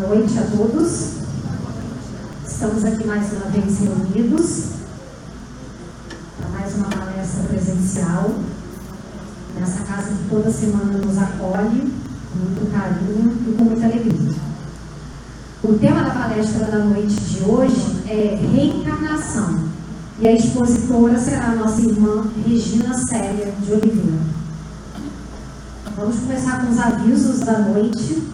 noite a todos. Estamos aqui mais uma vez reunidos para mais uma palestra presencial nessa casa que toda semana nos acolhe com muito carinho e com muita alegria. O tema da palestra da noite de hoje é reencarnação e a expositora será a nossa irmã Regina Célia de Oliveira. Vamos começar com os avisos da noite.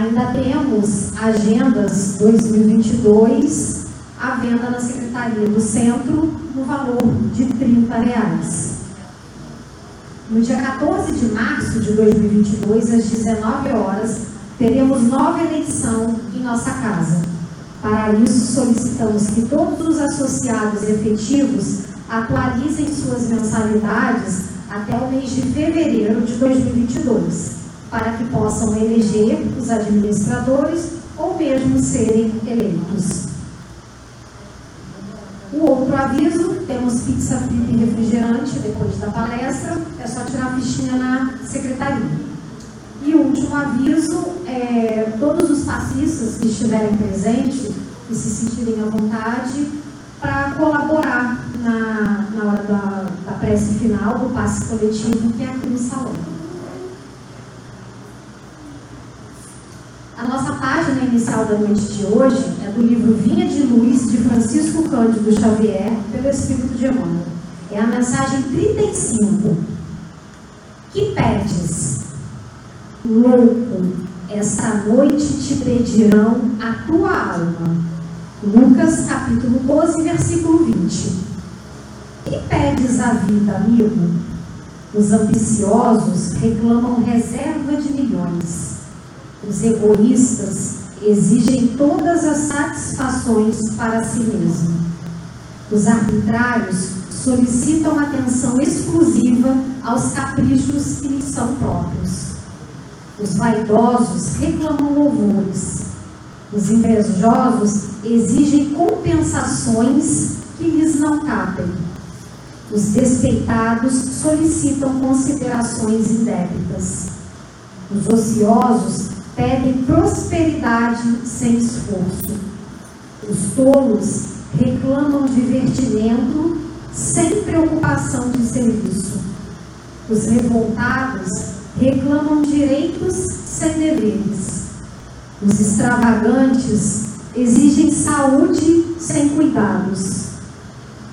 Ainda temos agendas 2022 à venda na Secretaria do Centro no valor de 30 reais. No dia 14 de março de 2022, às 19 horas, teremos nova eleição em nossa casa. Para isso, solicitamos que todos os associados efetivos atualizem suas mensalidades até o mês de fevereiro de 2022 para que possam eleger os administradores ou mesmo serem eleitos. O outro aviso, temos pizza frita e refrigerante depois da palestra, é só tirar a fichinha na secretaria. E o último aviso, é, todos os passistas que estiverem presentes e se sentirem à vontade para colaborar na, na hora da, da prece final do passe coletivo que é aqui no salão. A nossa página inicial da noite de hoje é do livro Vinha de Luz, de Francisco Cândido Xavier, pelo Espírito de Emmanuel. É a mensagem 35. Que pedes? Louco, esta noite te pedirão a tua alma. Lucas capítulo 12, versículo 20. Que pedes a vida, amigo? Os ambiciosos reclamam reserva de milhões. Os egoístas exigem todas as satisfações para si mesmo. Os arbitrários solicitam atenção exclusiva aos caprichos que lhes são próprios. Os vaidosos reclamam louvores. Os invejosos exigem compensações que lhes não cabem. Os despeitados solicitam considerações indébitas. Os ociosos pedem prosperidade sem esforço. Os tolos reclamam divertimento sem preocupação de serviço. Os revoltados reclamam direitos sem deveres. Os extravagantes exigem saúde sem cuidados.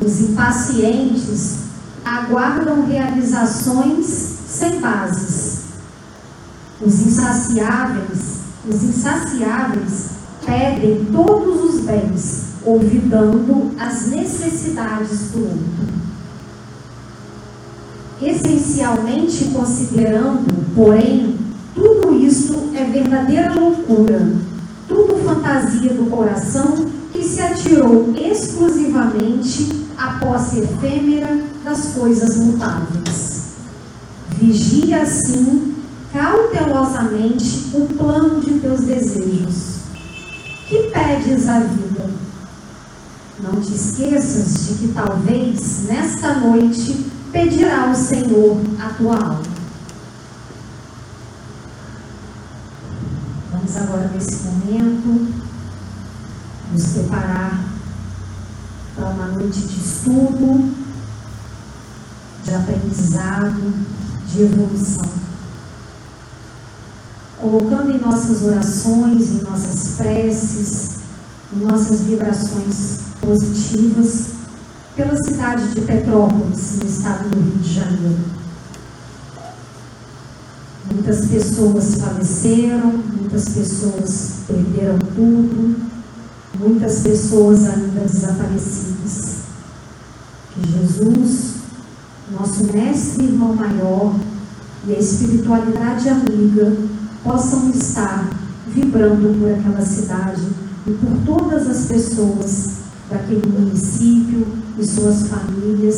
Os impacientes aguardam realizações sem bases. Os insaciáveis, os insaciáveis pedem todos os bens, olvidando as necessidades do outro. Essencialmente considerando, porém, tudo isso é verdadeira loucura, tudo fantasia do coração que se atirou exclusivamente à posse efêmera das coisas mutáveis. Vigia assim cautelosamente o plano de teus desejos. Que pedes à vida? Não te esqueças de que talvez nesta noite pedirá o Senhor a tua alma. Vamos agora nesse momento nos preparar para uma noite de estudo, de aprendizado, de evolução colocando em nossas orações, em nossas preces, em nossas vibrações positivas, pela cidade de Petrópolis, no estado do Rio de Janeiro. Muitas pessoas faleceram, muitas pessoas perderam tudo, muitas pessoas ainda desaparecidas. Que Jesus, nosso mestre e irmão maior, e a espiritualidade amiga possam estar vibrando por aquela cidade e por todas as pessoas daquele município e suas famílias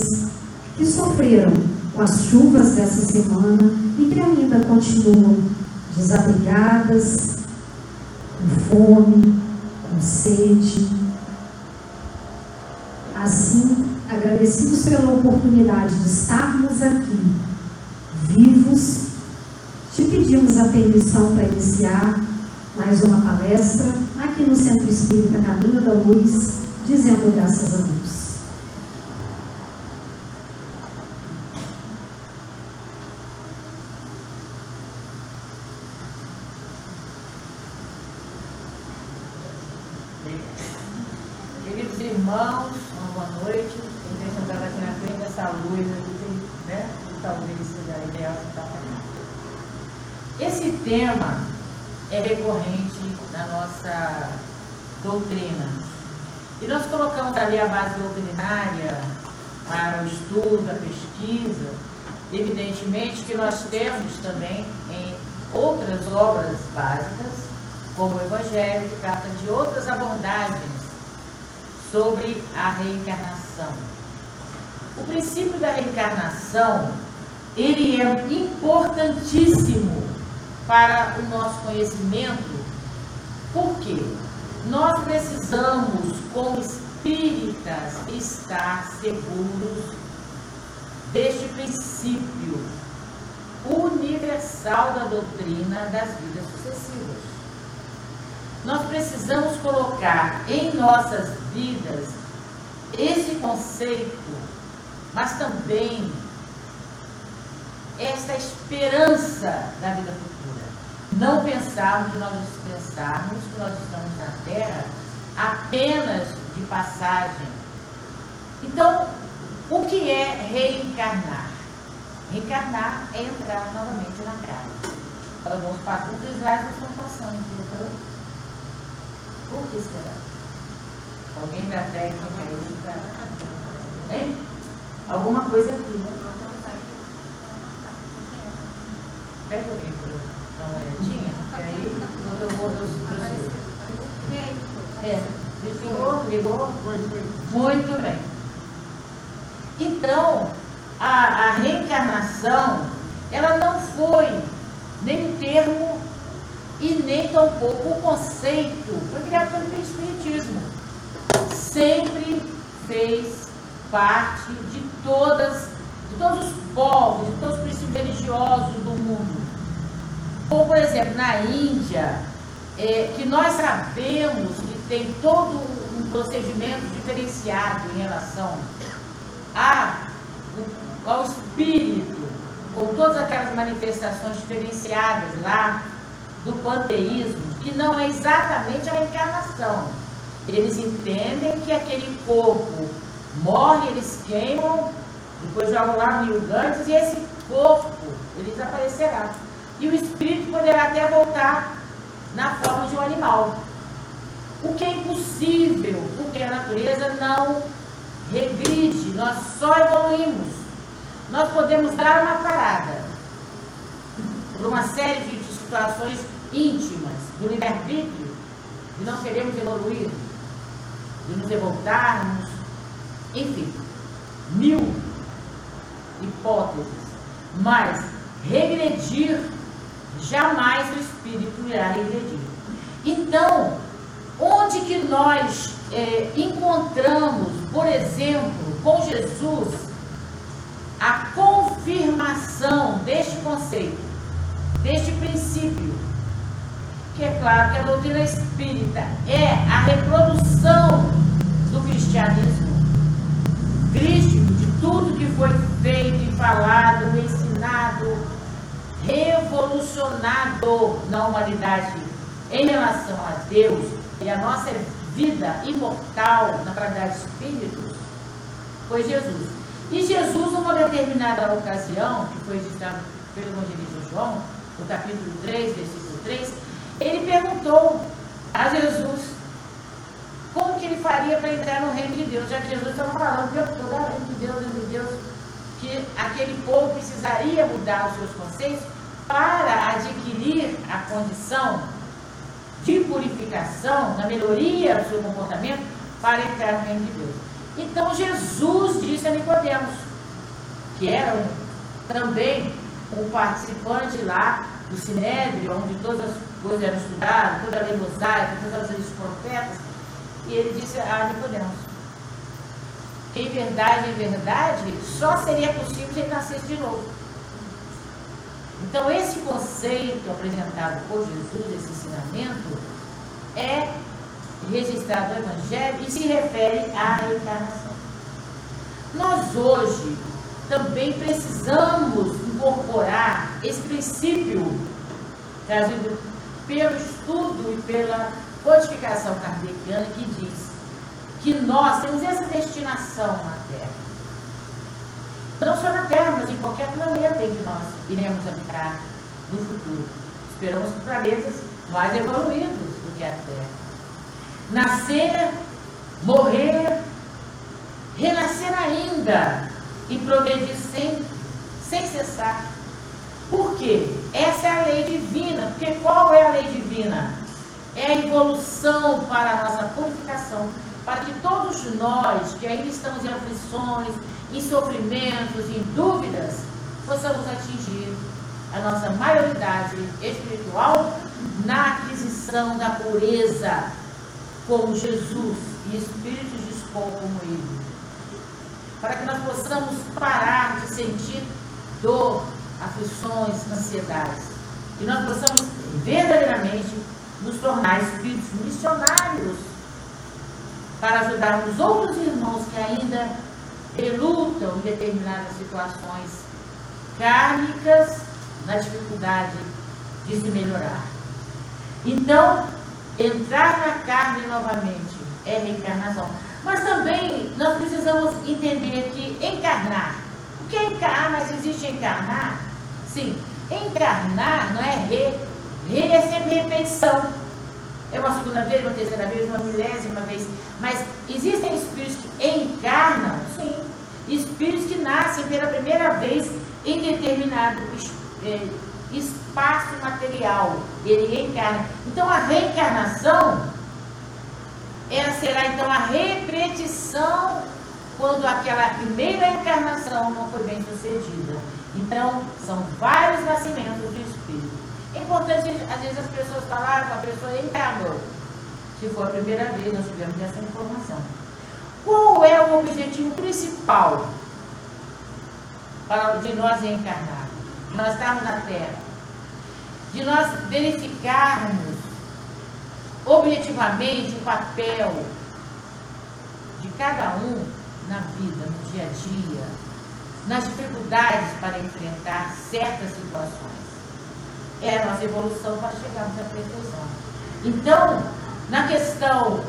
que sofreram com as chuvas dessa semana e que ainda continuam desabrigadas, com fome, com sede. Assim, agradecidos pela oportunidade de estarmos aqui, vivos permissão para iniciar mais uma palestra aqui no Centro Espírita Caminho da Luz, dizendo graças a Deus. Queridos irmãos, uma boa noite. Quem está sentado aqui na frente dessa luz aqui, né? Talvez seja a ideal que está Esse tema é recorrente na nossa doutrina. E nós colocamos ali a base doutrinária para o estudo, a pesquisa. Evidentemente que nós temos também em outras obras básicas, como o Evangelho, que trata de outras abordagens sobre a reencarnação. O princípio da reencarnação, ele é importantíssimo para o nosso conhecimento, porque nós precisamos, como espíritas, estar seguros deste princípio universal da doutrina das vidas sucessivas. Nós precisamos colocar em nossas vidas esse conceito, mas também esta esperança da vida futura. Não pensarmos que nós pensarmos que nós estamos na Terra apenas de passagem. Então, o que é reencarnar? Reencarnar é entrar novamente na carne. Nós vamos passar os slides estão passando aqui. Por que será? Alguém da técnica aí para. Hein? Alguma coisa aqui, né? Pega para dar uma olhadinha, que aí eu vou É, Muito bem. Então, a, a reencarnação, ela não foi nem um termo e nem tampouco o conceito foi criado pelo Espiritismo. Sempre fez parte de todas, de todos os povos, de todos os princípios religiosos do mundo. Como, por exemplo, na Índia, é, que nós sabemos tem todo um procedimento diferenciado em relação a, ao espírito, com todas aquelas manifestações diferenciadas lá do panteísmo, que não é exatamente a reencarnação. Eles entendem que aquele corpo morre, eles queimam, depois jogam lá no Rio e esse corpo, ele desaparecerá. E o espírito poderá até voltar na forma de um animal. O que é impossível, porque a natureza não regride, nós só evoluímos. Nós podemos dar uma parada por uma série de situações íntimas do livre-arbítrio, de não queremos evoluir, de nos revoltarmos, enfim, mil hipóteses. Mas regredir, jamais o espírito irá regredir. Então, onde que nós é, encontramos, por exemplo, com Jesus, a confirmação deste conceito, deste princípio, que é claro que a doutrina espírita é a reprodução do cristianismo. Crístico, de tudo que foi feito e falado, ensinado, revolucionado na humanidade em relação a Deus e a nossa vida imortal na qualidade de foi Jesus. E Jesus, numa determinada ocasião, que foi citado pelo evangelista João, no capítulo 3, versículo 3, ele perguntou a Jesus como que ele faria para entrar no reino de Deus, já que Jesus estava falando que eu da reino de Deus, reino de Deus, que aquele povo precisaria mudar os seus conceitos para adquirir a condição de purificação, na melhoria do seu comportamento, para entrar no reino de Deus. Então Jesus disse a Nicodemos, que era um, também um participante lá do Sinédrio, onde todas as coisas eram estudadas, toda a lei mosaica, todas as leis dos profetas, e ele disse a Nicodemos, que em verdade, em verdade, só seria possível se ele nascesse de novo. Então, esse conceito apresentado por Jesus, esse ensinamento, é registrado no Evangelho e se refere à reencarnação. Nós hoje também precisamos incorporar esse princípio trazido pelo estudo e pela codificação kardeciana que diz que nós temos essa destinação na Terra. Não só na Terra, mas em qualquer planeta em que nós iremos habitar no futuro. Esperamos planetas mais evoluídos do que a Terra. Nascer, morrer, renascer ainda e progredir sem, sem cessar. Por quê? Essa é a lei divina. Porque qual é a lei divina? É a evolução para a nossa purificação, para que todos nós que ainda estamos em aflições, em sofrimentos, em dúvidas, possamos atingir a nossa maioridade espiritual na aquisição da pureza, como Jesus e espíritos de como ele. Para que nós possamos parar de sentir dor, aflições, ansiedades. E nós possamos verdadeiramente nos tornar espíritos missionários para ajudarmos outros irmãos que ainda relutam em determinadas situações kármicas na dificuldade de se melhorar. Então, entrar na carne novamente é reencarnação. Mas também nós precisamos entender que encarnar, o que é encarnar, mas existe encarnar? Sim, encarnar não é re, re é sempre repetição. É uma segunda vez, uma terceira vez, uma milésima vez. Mas existem espíritos que encarnam? Sim. Espíritos que nascem pela primeira vez em determinado é, espaço material. Ele reencarna. Então a reencarnação ela será então a repetição quando aquela primeira encarnação não foi bem sucedida. Então, são vários nascimentos do Espírito. É importante, às vezes, as pessoas falarem, a pessoa encarnou. Se for a primeira vez, nós tivemos essa informação. Qual é o objetivo principal de nós reencarnar? De nós estarmos na Terra? De nós verificarmos objetivamente o papel de cada um na vida, no dia a dia, nas dificuldades para enfrentar certas situações. É a nossa evolução para chegarmos à perfeição. Então, na questão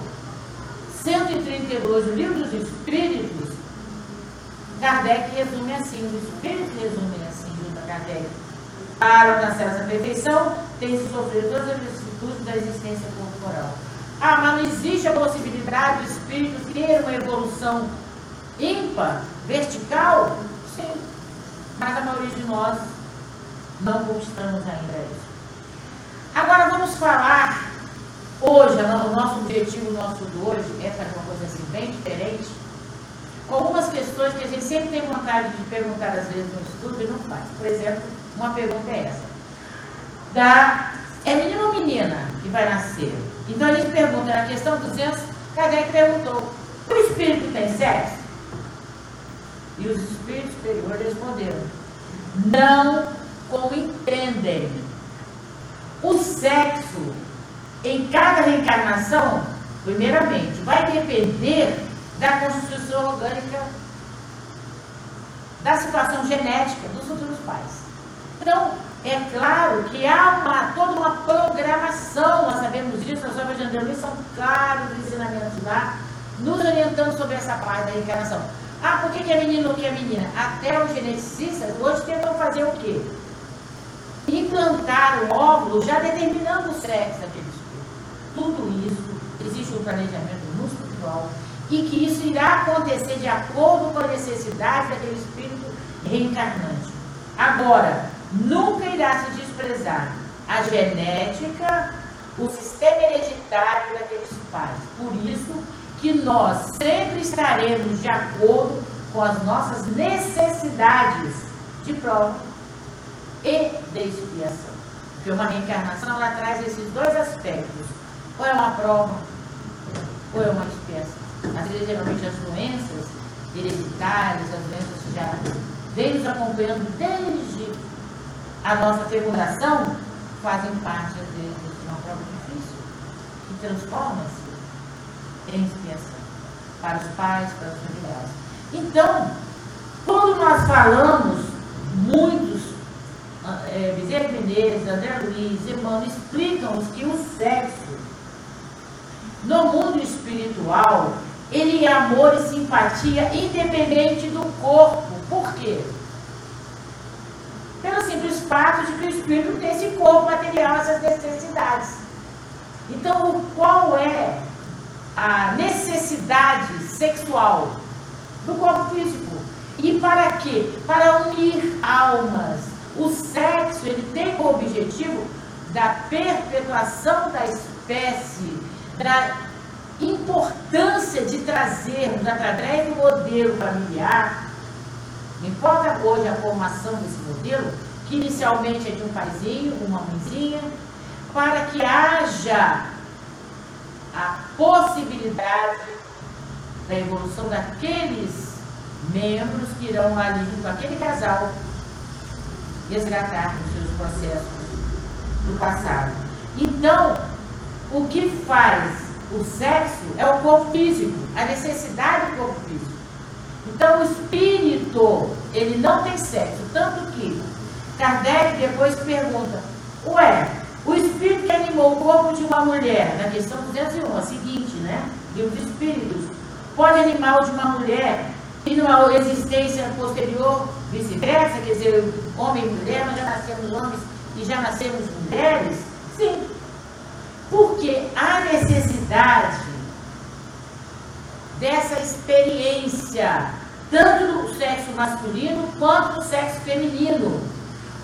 132 do Livro dos Espíritos, Kardec resume assim, os Espíritos resumem assim, junto a Kardec. Para alcançar essa perfeição, tem se sofrido todas as vicissitudes da existência corporal. Ah, mas não existe a possibilidade do espírito ter uma evolução ímpar, vertical? Sim. Mas a maioria de nós não conquistamos ainda isso. Agora vamos falar, hoje, o nosso objetivo, nosso de hoje, é fazer uma coisa assim bem diferente, algumas questões que a gente sempre tem vontade de perguntar às vezes no estudo e não faz. Por exemplo, uma pergunta é essa. Da é menino ou menina que vai nascer? Então a gente pergunta na questão 200, Kardec perguntou: o espírito tem sexo? E os espíritos superiores responderam: não como entendem. O sexo em cada reencarnação, primeiramente, vai depender da constituição orgânica, da situação genética dos futuros pais. Então, é claro que há uma, toda uma programação, nós sabemos disso, as obras de André são claros os ensinamentos lá, nos orientando sobre essa parte da reencarnação. Ah, por que, que é menino ou que é menina? Até os geneticistas hoje tentam fazer o quê? Implantar o óvulo já determinando o sexo daquele espírito. Tudo isso, existe um planejamento espiritual e que isso irá acontecer de acordo com a necessidade daquele espírito reencarnante. Agora, nunca irá se desprezar a genética, o sistema hereditário daqueles pais. Por isso que nós sempre estaremos de acordo com as nossas necessidades de prova e de expiação. Porque uma reencarnação ela traz esses dois aspectos. Ou é uma prova, ou é uma expiação. Às vezes, geralmente, as doenças hereditárias, as doenças já vêm nos acompanhando desde a nossa fecundação fazem parte de uma prova difícil que transforma-se em expiação para os pais, para os familiares. Então, quando nós falamos, muitos, é, Bezerra Menezes, André Luiz, Emmanuel, explicam que o sexo, no mundo espiritual, ele é amor e simpatia independente do corpo. Por quê? Pelo simples fato de que o espírito tem esse corpo material, essas necessidades. Então, qual é a necessidade sexual do corpo físico? E para quê? Para unir almas. O sexo ele tem o objetivo da perpetuação da espécie, da importância de trazermos através do modelo familiar não importa hoje a formação desse modelo, que inicialmente é de um paizinho, uma mãezinha, para que haja a possibilidade da evolução daqueles membros que irão ali com aquele casal resgatar os seus processos do passado. Então, o que faz o sexo é o corpo físico, a necessidade do corpo físico. Então o espírito, ele não tem sexo. Tanto que Kardec depois pergunta, ué, o espírito que animou o corpo de uma mulher, na questão 201, a seguinte, né? Livro dos Espíritos, pode animar o de uma mulher e numa existência posterior, vice-versa, quer dizer, homem e mulher, nós já nascemos homens e já nascemos mulheres? Sim. Porque a necessidade dessa experiência, tanto do sexo masculino quanto do sexo feminino,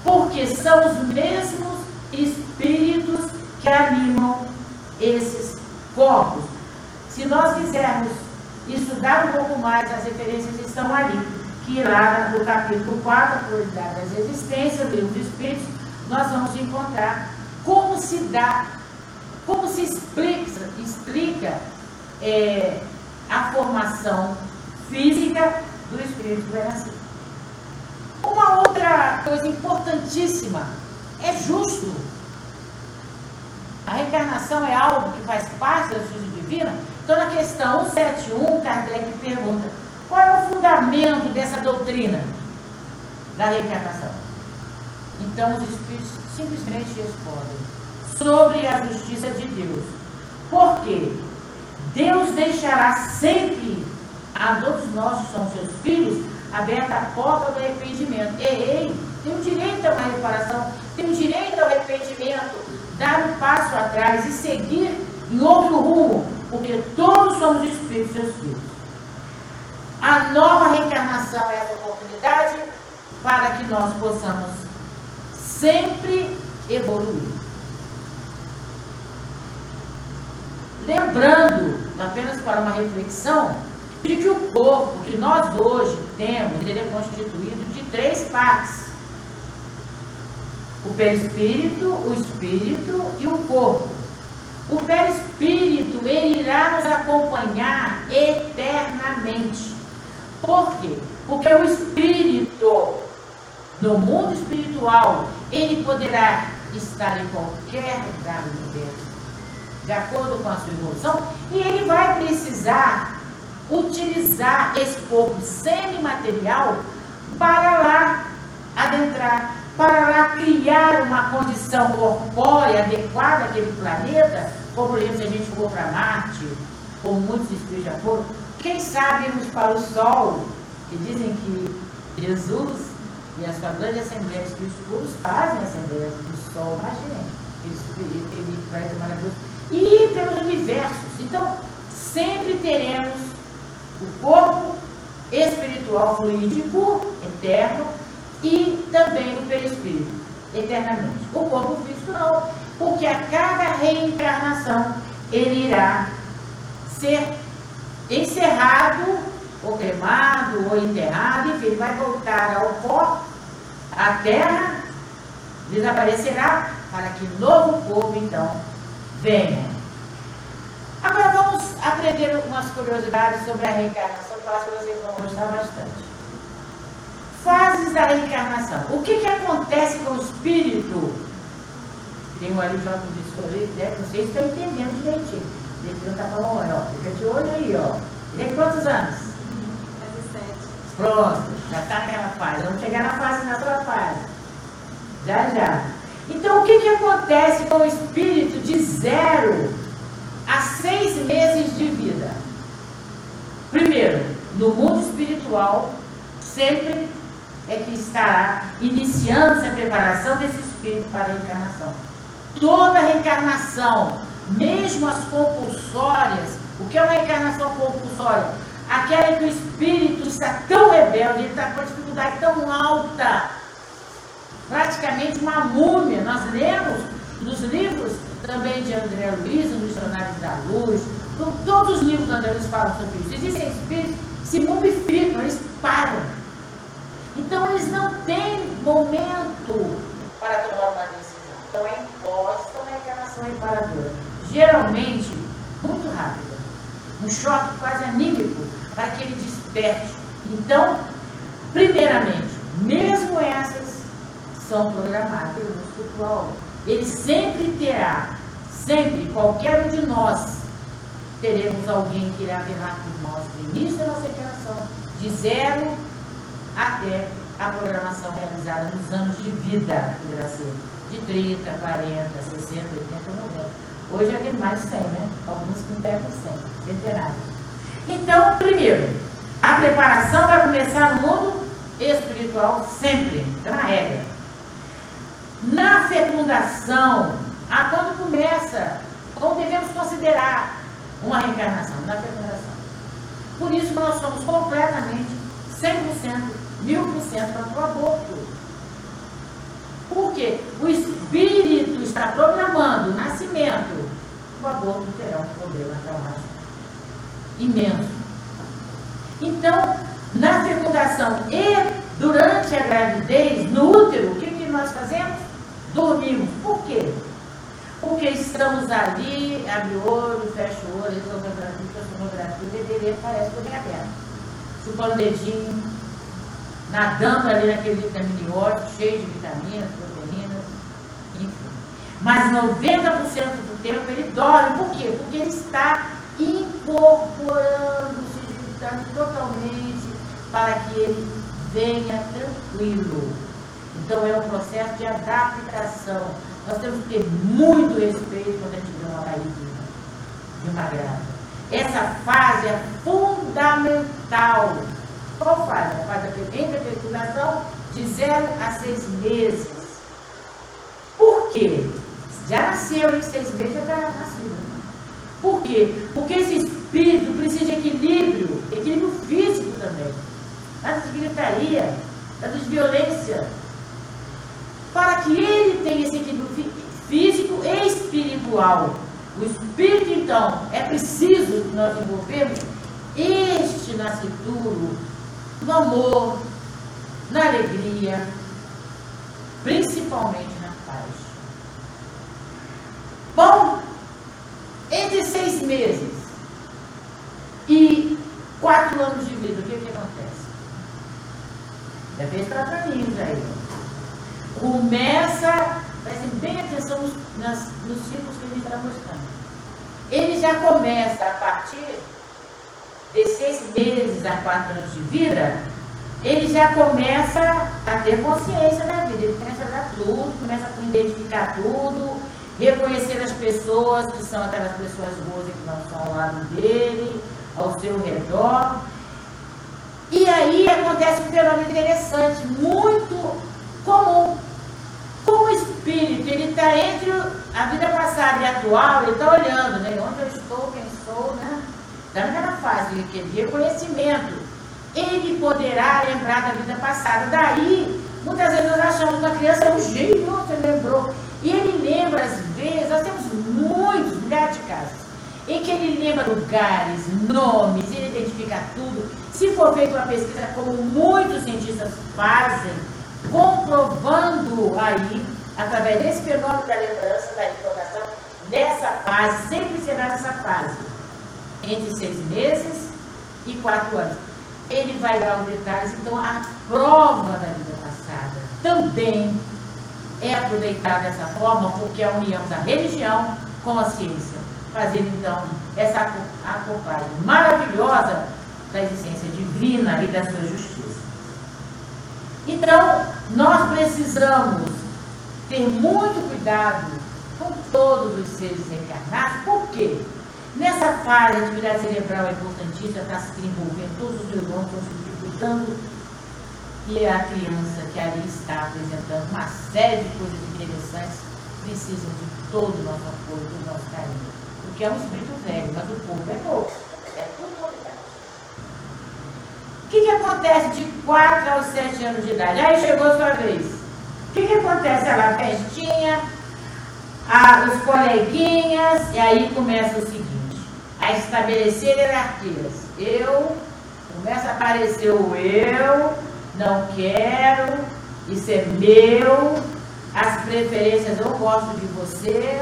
porque são os mesmos espíritos que animam esses corpos. Se nós quisermos estudar um pouco mais, as referências estão ali, que lá no capítulo 4, a pluralidade das existências, do livro dos Espíritos, nós vamos encontrar como se dá, como se explica, explica é, a formação física do espírito renascido. Uma outra coisa importantíssima é justo. A reencarnação é algo que faz parte da justiça divina. Então, na questão 171, Kardec pergunta: qual é o fundamento dessa doutrina da reencarnação? Então, os espíritos simplesmente respondem sobre a justiça de Deus. Por quê? Deus deixará sempre a todos nós que somos seus filhos aberta a porta do arrependimento. Ei, tem o direito a uma reparação, tem o direito ao arrependimento, dar um passo atrás e seguir em outro rumo, porque todos somos espíritos seus filhos. A nova reencarnação é essa oportunidade para que nós possamos sempre evoluir. Lembrando, apenas para uma reflexão, de que o corpo que nós hoje temos, ele é constituído de três partes. O perispírito, o espírito e o corpo. O perispírito, ele irá nos acompanhar eternamente. Por quê? Porque o espírito, no mundo espiritual, ele poderá estar em qualquer lugar do universo de acordo com a sua evolução, e ele vai precisar utilizar esse corpo semimaterial para lá adentrar, para lá criar uma condição corpórea adequada àquele planeta, como por exemplo se a gente for para Marte, como muitos espíritos já foram, quem sabe irmos para o Sol, que dizem que Jesus e a sua grande Assembleia de Espíritos fazem a Assembleia do Sol, imaginem, ele, ele traz maravilhoso e pelos universos. Então, sempre teremos o corpo espiritual fluídico, eterno, e também o perispírito, eternamente. O corpo físico não, porque a cada reencarnação ele irá ser encerrado, ou cremado, ou enterrado, enfim, ele vai voltar ao pó, à terra, desaparecerá, para que novo corpo, então, venha. Agora vamos aprender umas curiosidades sobre a reencarnação, que eu acho que vocês vão gostar bastante. Fases da reencarnação. O que, que acontece com o espírito? Tem um ali já com discorrer, né? Vocês estão entendendo direitinho. Ele não está falando, ó, fica de olho aí, ó. Ele tem quantos anos? 17. Pronto, já está naquela fase. Vamos chegar na fase, na sua fase. Já, já. Então, o que, que acontece com o espírito de zero a seis meses de vida? Primeiro, no mundo espiritual, sempre é que estará iniciando-se a preparação desse espírito para a reencarnação. Toda reencarnação, mesmo as compulsórias, o que é uma reencarnação compulsória? Aquela em que o espírito está tão rebelde, ele está com a dificuldade tão alta, praticamente uma múmia. Nós lemos nos livros também de André Luiz, nos Dicionários da Luz, todos os livros do André Luiz falam sobre isso. Existem espíritos que se mumificam, eles param. Então eles não têm momento para tomar uma decisão. Então é imposta uma encarnação reparadora. Geralmente, muito rápida. Um choque quase anímico para que ele desperte. Então, primeiramente, mesmo essas são programadas no espiritual. Ele sempre terá, sempre, qualquer um de nós, teremos alguém que irá velar por nós no início da nossa encarnação, de zero até a programação realizada nos anos de vida, poderá ser de 30, 40, 60, 80, 90. Hoje é que mais 100, né? Alguns que pegam 100, centenários. Então, primeiro, a preparação vai começar no mundo espiritual sempre, é uma regra. Na fecundação, a quando começa, ou devemos considerar uma reencarnação, na fecundação. Por isso nós somos completamente 100% mil por cento para o aborto. Por quê? O espírito está programando o nascimento. O aborto terá um problema traumático imenso. Então, na fecundação e durante a gravidez, no útero, o que, que nós fazemos? Dormimos. Por quê? Porque estamos ali, abre o olho, fecha o olho, sonografia, sonografia, o bebê parece que bem aberto. Chupando o dedinho, nadando ali naquele vitaminíotico, cheio de vitaminas, proteínas, enfim. Mas 90% do tempo ele dorme. Por quê? Porque ele está incorporando-se totalmente para que ele venha tranquilo. Então é um processo de adaptação. Nós temos que ter muito respeito quando a gente vê uma barriguinha de uma grávida. Essa fase é fundamental qual fase? A fase entre a fecundação de 0 a 6 meses. Por quê? Já nasceu em 6 meses, já está nascido. Por quê? Porque esse espírito precisa de equilíbrio, equilíbrio físico também. Nada de gritaria, nada de violência. Para que ele tenha esse equilíbrio físico e espiritual. O espírito, então, é preciso que nós envolvemos este nascituro no amor, na alegria, principalmente na paz. Bom, entre seis meses e quatro anos de vida, o que, que acontece? Já fez trataninhos aí. Começa, prestem bem atenção nos, nas, nos que a gente está mostrando. Ele já começa a partir de seis meses a quatro anos de vida, ele já começa a ter consciência da vida, ele começa a dar tudo, começa a identificar tudo, reconhecer as pessoas que são aquelas pessoas boas que não são ao lado dele, ao seu redor. E aí acontece um fenômeno interessante, muito espírito, ele está entre a vida passada e atual, ele está olhando, né? Onde eu estou, quem sou, né? naquela fase de reconhecimento, ele poderá lembrar da vida passada. Daí, muitas vezes nós achamos que a criança é um gênio, você lembrou. E ele lembra, às vezes, nós temos muitos, milhares de casos, em que ele lembra lugares, nomes, ele identifica tudo. Se for feita uma pesquisa, como muitos cientistas fazem, comprovando aí, através desse fenômeno da lembrança, da recordação, nessa fase, sempre será nessa fase entre seis meses e quatro anos. ele vai dar os detalhes. Então, a prova da vida passada também é aproveitada dessa forma, porque é a união da religião com a ciência, fazendo então essa acoplagem maravilhosa da existência divina e da sua justiça. Então, nós precisamos ter muito cuidado com todos os seres encarnados, por quê? Nessa fase, a atividade cerebral é importantíssima, está se desenvolvendo, todos os neurônios estão se dificultando, e a criança que ali está apresentando uma série de coisas interessantes precisa de todo o nosso apoio, todo o nosso carinho. Porque é um espírito velho, mas o povo é novo. É tudo novidade. O que, que acontece de 4 aos 7 anos de idade? Aí chegou a sua vez. O que, que acontece? Ela festinha, a, os coleguinhas, e aí começa o seguinte a estabelecer hierarquias. Eu, começa a aparecer o eu, não quero, isso é meu, as preferências eu gosto de você,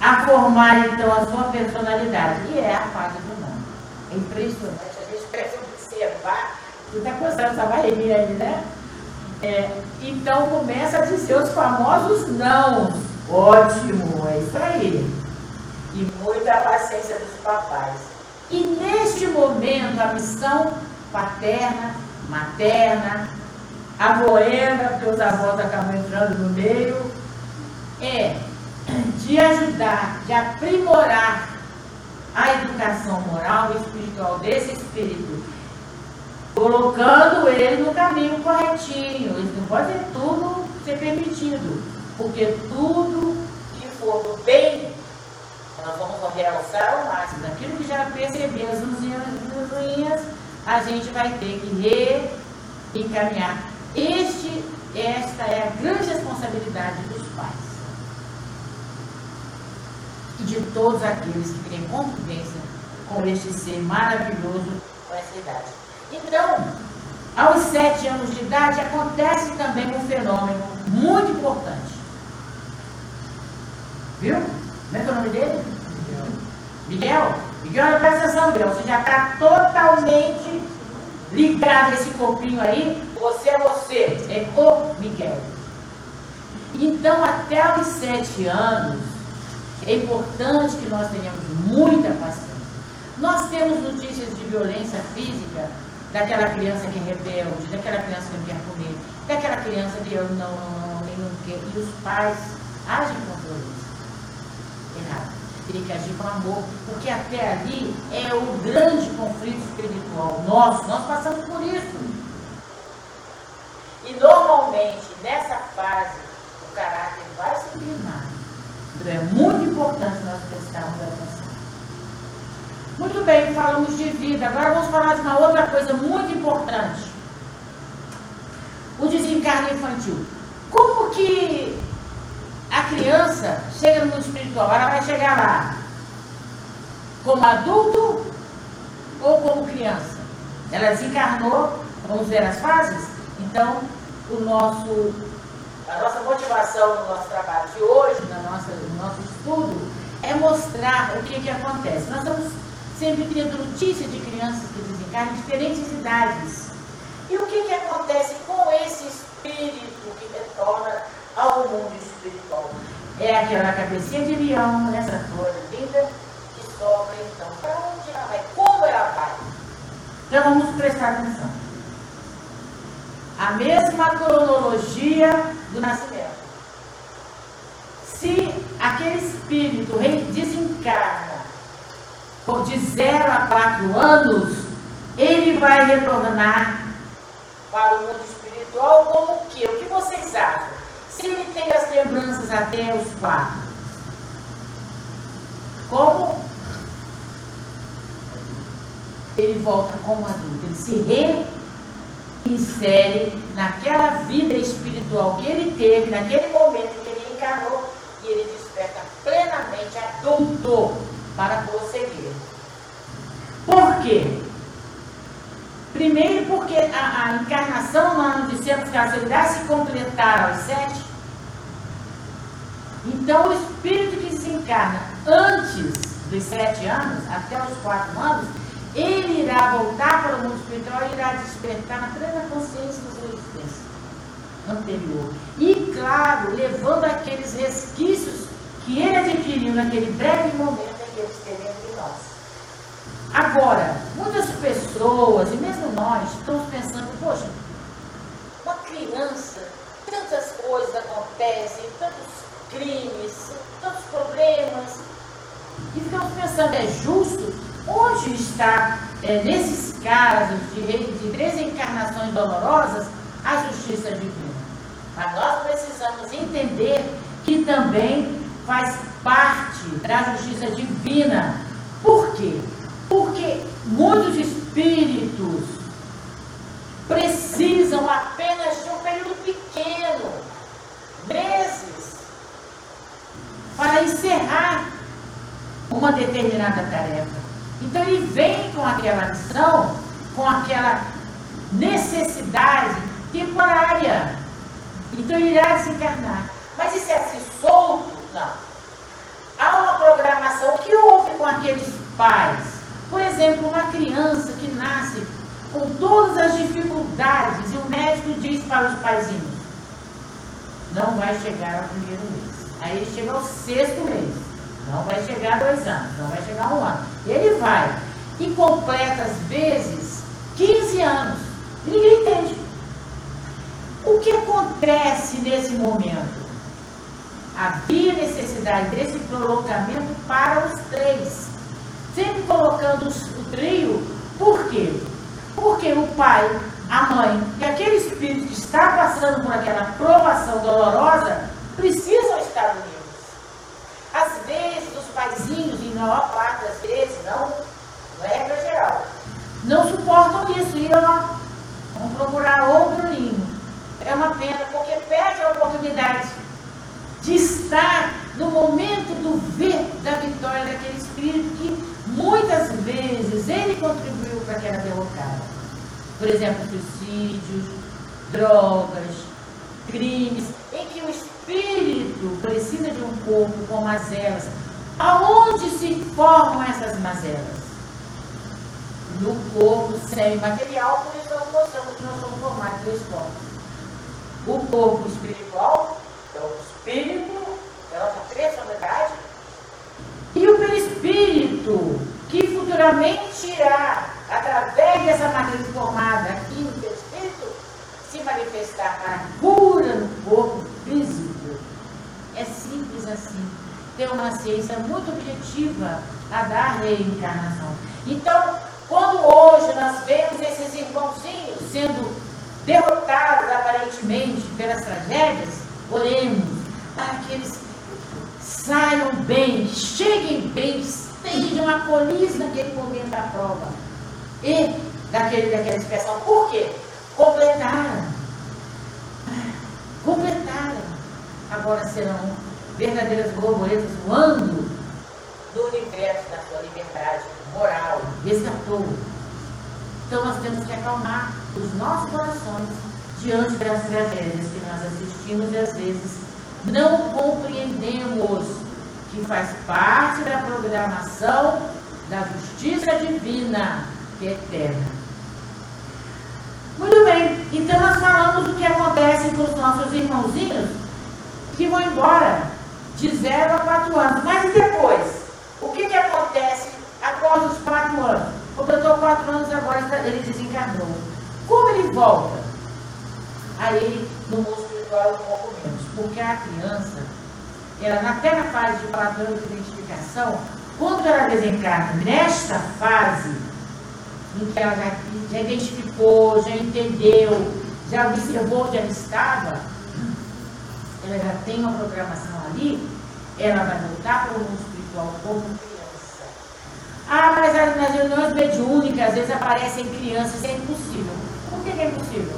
a formar então a sua personalidade. E é a fase do mundo. É impressionante, a gente precisa observar, tu está coçando essa barriguinha aí, né? É, então começa a dizer os famosos não. Ótimo, é isso aí e muita paciência dos papais. E neste momento, a missão paterna, materna, avoenda, porque os avós acabam entrando no meio, é de ajudar, de aprimorar a educação moral e espiritual desse espírito, colocando ele no caminho corretinho. Ele não pode ter tudo ser permitido, porque tudo que for do bem nós vamos realçar ao máximo. Aquilo que já percebemos nos ruínas, a gente vai ter que reencaminhar. Este, esta é a grande responsabilidade dos pais. E de todos aqueles que têm convivência com este ser maravilhoso com essa idade. Então, aos sete anos de idade acontece também um fenômeno muito importante. Viu? Como é que é o nome dele? Miguel, Miguel, presta atenção, Miguel. Você já está totalmente ligado a esse corpinho aí. Você é você, é o Miguel. Então, até os sete anos, é importante que nós tenhamos muita paciência. Nós temos notícias de violência física daquela criança que é rebelde, daquela criança que não quer comer, daquela criança que eu não, não, não, não quer. E os pais agem com violência. Errado tem que agir com amor, porque até ali é o grande conflito espiritual nosso, nós passamos por isso. E normalmente, nessa fase, o caráter vai se inclinar. Então é muito importante nós prestarmos atenção. Muito bem, falamos de vida. Agora vamos falar de uma outra coisa muito importante. O desencarne infantil. Como que a criança chega no mundo espiritual, ela vai chegar lá como adulto ou como criança. Ela desencarnou, vamos ver as fases? Então, o nosso, a nossa motivação no nosso trabalho de hoje, na nossa, no nosso estudo, é mostrar o que, que acontece. Nós estamos sempre tendo notícia de crianças que desencarnam em diferentes idades. E o que, que acontece com esse espírito que retorna ao mundo espiritual. É aquela cabecinha de leão, nessa flor linda, que sobra então. Para onde ela vai? Como ela vai? Então vamos prestar atenção. A mesma cronologia do nascimento. Se aquele espírito desencarna de 0 a 4 anos, ele vai retornar para o mundo espiritual como o quê? O que vocês acham? Se ele tem as lembranças até os quatro, como ele volta como adulto? Ele se reinsere naquela vida espiritual que ele teve, naquele momento que ele encarnou, e ele desperta plenamente adulto para prosseguir. Por quê? Primeiro porque a, a encarnação ano de Santos irá se completar aos sete. Então o espírito que se encarna antes dos sete anos, até os quatro anos, ele irá voltar para o mundo espiritual e irá despertar na plena consciência da sua existência anterior. E, claro, levando aqueles resquícios que ele adquiriu naquele breve momento em que ele esteve entre nós. Agora, muitas pessoas, e mesmo nós, estamos pensando, poxa, uma criança, tantas coisas acontecem, tantos crimes, tantos problemas, e ficamos pensando, é justo? Onde está, é, nesses casos de, de desencarnações dolorosas, a justiça divina? Mas nós precisamos entender que também faz parte da justiça divina. Por quê? Porque muitos espíritos precisam apenas de um período pequeno, meses, para encerrar uma determinada tarefa. Então ele vem com aquela missão, com aquela necessidade temporária. Então ele irá desencarnar. Mas isso é assim solto? Não. Há uma programação que houve com aqueles pais. Por exemplo, uma criança que nasce com todas as dificuldades e o médico diz para os paizinhos, não vai chegar ao primeiro mês. Aí chega ao sexto mês. Não vai chegar a dois anos, não vai chegar a um ano. Ele vai e completa às vezes 15 anos. Ninguém entende. O que acontece nesse momento? Havia necessidade desse prolongamento para os três. Sempre colocando o trio, por quê? Porque o pai, a mãe e aquele espírito que está passando por aquela provação dolorosa precisam estar unidos. Às vezes, os paizinhos, em maior parte das vezes, não, não é regra geral, não suportam isso e vão procurar outro ninho. É uma pena, porque perde a oportunidade de estar no momento do ver da vitória daquele espírito que muitas vezes ele contribuiu para aquela derrocada. Por exemplo, suicídios, drogas, crimes, em que o espírito precisa de um corpo com mazelas. Aonde se formam essas mazelas? No corpo semimaterial, por isso nós que somos formados dois corpos. O corpo espiritual é o espírito, é a nossa personalidade, e o perispírito, que futuramente irá, através dessa matriz formada aqui no perispírito, se manifestar para a cura no corpo físico. É simples assim. Tem uma ciência muito objetiva a dar reencarnação. Então, quando hoje nós vemos esses irmãozinhos sendo derrotados aparentemente pelas tragédias, oremos para que eles saiam bem, cheguem bem, estejam acolhidos naquele momento da prova e daquele, daquela expressão. Por quê? Completaram. Completaram. Agora serão verdadeiras borboletas voando no universo da sua liberdade moral. Resgatou. Então nós temos que acalmar os nossos corações diante das tragédias que nós assistimos e às vezes não compreendemos que faz parte da programação da justiça divina que é eterna. Muito bem, então nós falamos do que acontece com os nossos irmãozinhos que vão embora de 0 a 4 anos. Mas e depois? O que, que acontece após os 4 anos? Completou 4 anos agora ele desencarnou. Como ele volta? Aí no mundo espiritual um pouco menos. Porque a criança, ela até na fase de padrão de identificação, quando ela desencarna nesta fase, em que ela já, já identificou, já entendeu, já observou onde ela estava, ela já tem uma programação ali, ela vai voltar para o mundo espiritual como criança. Ah, mas nas reuniões mediúnicas, às vezes aparecem crianças, é impossível. Por que é impossível?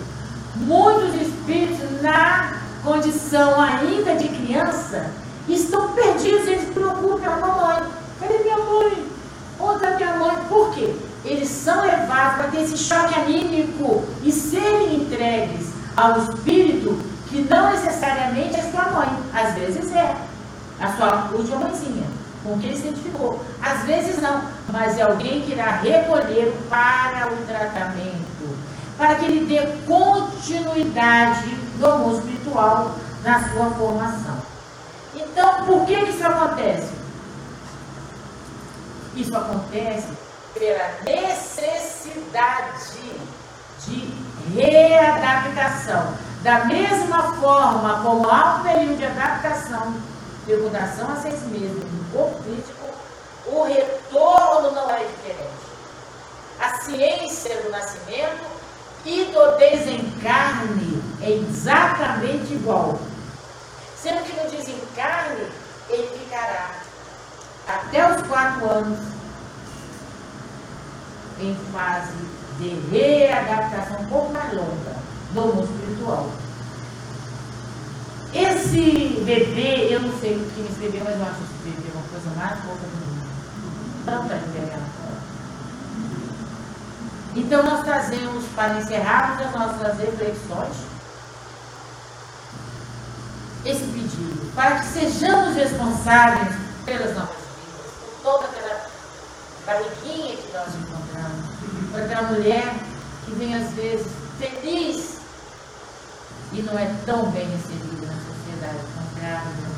Muitos espíritos na condição ainda de criança estão perdidos, eles preocupam a mamãe. Cadê minha mãe? Onde minha mãe? Por quê? Eles são levados para ter esse choque anímico e serem entregues ao espírito que não necessariamente é sua mãe, às vezes é a sua última mãezinha. com quem se identificou. Às vezes não, mas é alguém que irá recolher para o tratamento, para que ele dê continuidade do amor espiritual na sua formação. Então, por que isso acontece? Isso acontece pela necessidade de readaptação. Da mesma forma como há um período de adaptação, de mudação a seis meses no corpo físico, o retorno não é diferente. A ciência do nascimento e do desencarne é exatamente igual. Sendo que no desencarne ele ficará até os quatro anos em fase de readaptação um pouco mais longa do mundo espiritual. Esse bebê, eu não sei quem escreveu, mas eu acho esse bebê uma coisa mais pouca do mundo. Tanta revelação. Então nós trazemos, para encerrarmos as nossas reflexões, esse pedido, para que sejamos responsáveis pelas nossas vidas, por toda aquela barriguinha que nós encontramos, por aquela mulher que vem às vezes feliz e não é tão bem recebida na sociedade tão grávida.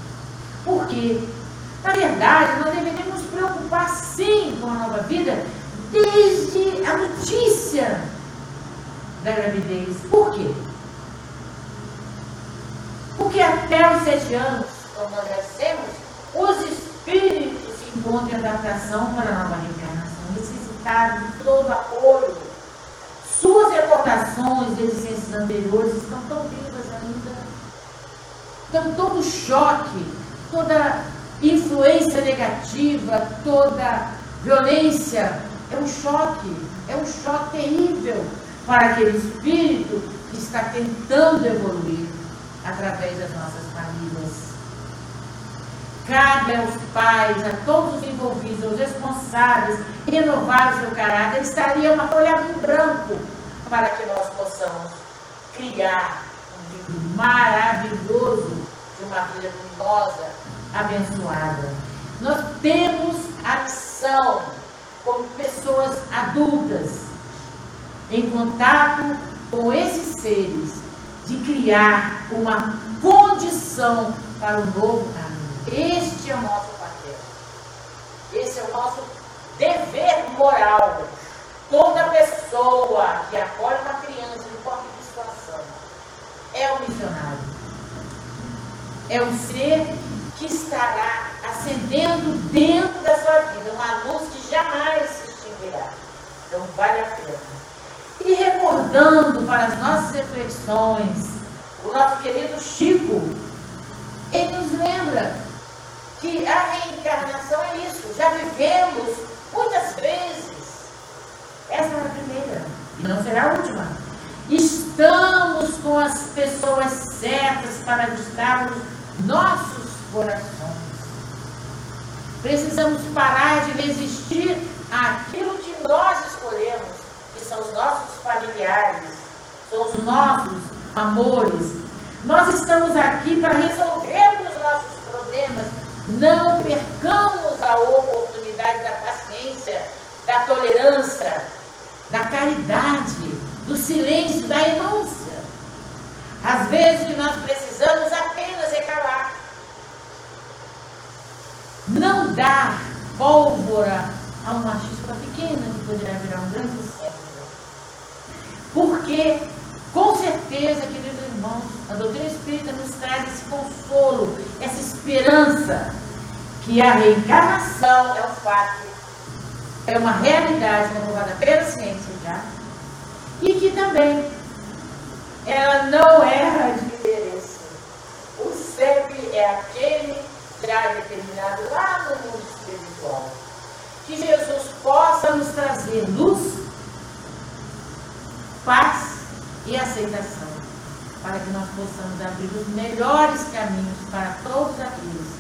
Por quê? Na verdade, nós deveríamos nos preocupar sim com a nova vida desde a notícia da gravidez. Por quê? Porque até os sete anos, como nós já dissemos, os espíritos encontram adaptação para a nova reencarnação, necessitados de todo apoio. Suas recordações de existências anteriores estão tão vivas ainda. Então, todo choque, toda influência negativa, toda violência é um choque, é um choque terrível para aquele espírito que está tentando evoluir através das nossas famílias. Cabe aos pais, a todos os envolvidos, aos responsáveis, renovar o seu caráter. Estaria uma folha em branco para que nós possamos criar um livro maravilhoso de uma vida luminosa, abençoada. Nós temos a missão, como pessoas adultas, em contato com esses seres, de criar uma condição para o novo caminho. Este é o nosso papel. Esse é o nosso dever moral. Toda pessoa que acolhe uma criança em qualquer situação é um missionário. É um ser que estará acendendo dentro da sua vida uma luz que jamais se extinguirá. Então vale a pena. E recordando para as nossas reflexões, o nosso querido Chico, ele nos lembra que a reencarnação é isso. Já vivemos muitas vezes. Essa é a primeira e não será a última. Estamos com as pessoas certas para ajustarmos nossos corações. Precisamos parar de resistir àquilo que nós escolhemos, que são os nossos familiares, são os nossos amores. Nós estamos aqui para resolver os nossos problemas. Não percamos a oportunidade da paciência, da tolerância, da caridade, do silêncio, da renúncia. Às vezes que nós precisamos apenas é calar. Não dar pólvora a uma chispa pequena que poderá virar um grande incêndio. Porque, com certeza, queridos irmãos, a doutrina espírita nos traz esse consolo, essa esperança que a reencarnação é um fato, é uma realidade comprovada pela ciência já, e que também ela não erra de interesse. O CEP é aquele já determinado lá no mundo espiritual. Que Jesus possa nos trazer luz, paz e aceitação, para que nós possamos abrir os melhores caminhos para todos aqueles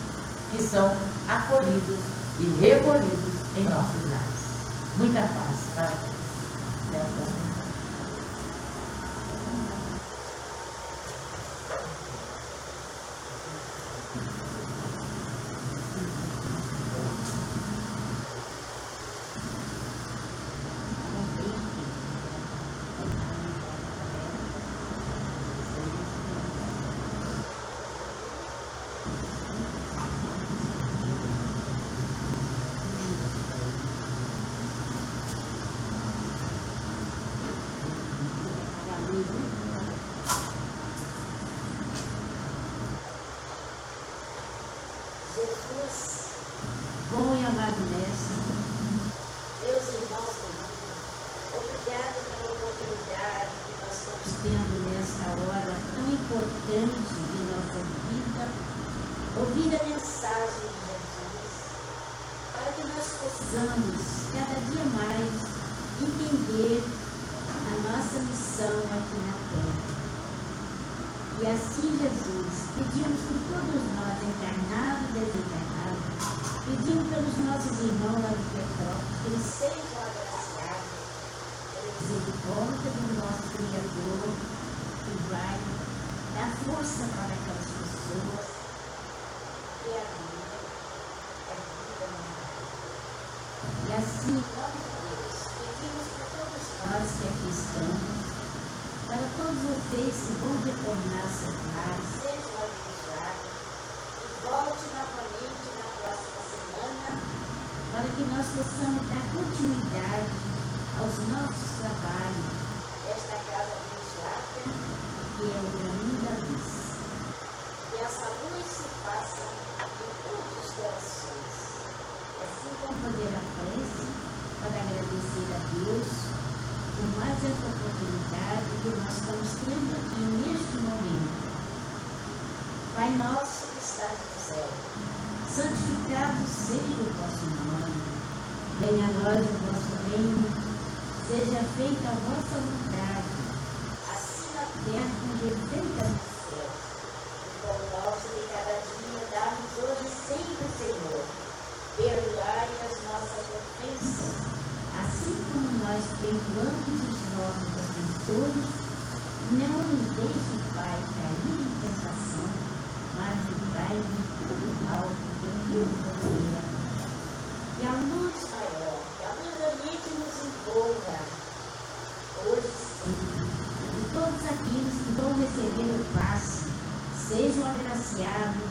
que são acolhidos e recolhidos em nossos lares. Muita paz a próxima. E assim, Jesus, pedimos por todos nós, encarnados e desencarnados, pedimos pelos nossos irmãos lá do Petrópolis, que eles sejam abraçados pela misericórdia do nosso Criador, que vai dar força para aquelas pessoas que a vida, é vida. E assim, fez e como perdoando os nossos ofensores, não nos deixe, Pai, cair em tentação, mas livrai de todo mal, porque o poder E a luz, Senhor, que abundantemente nos envolva, hoje sempre, e todos aqueles que vão receber o passe, sejam agraciados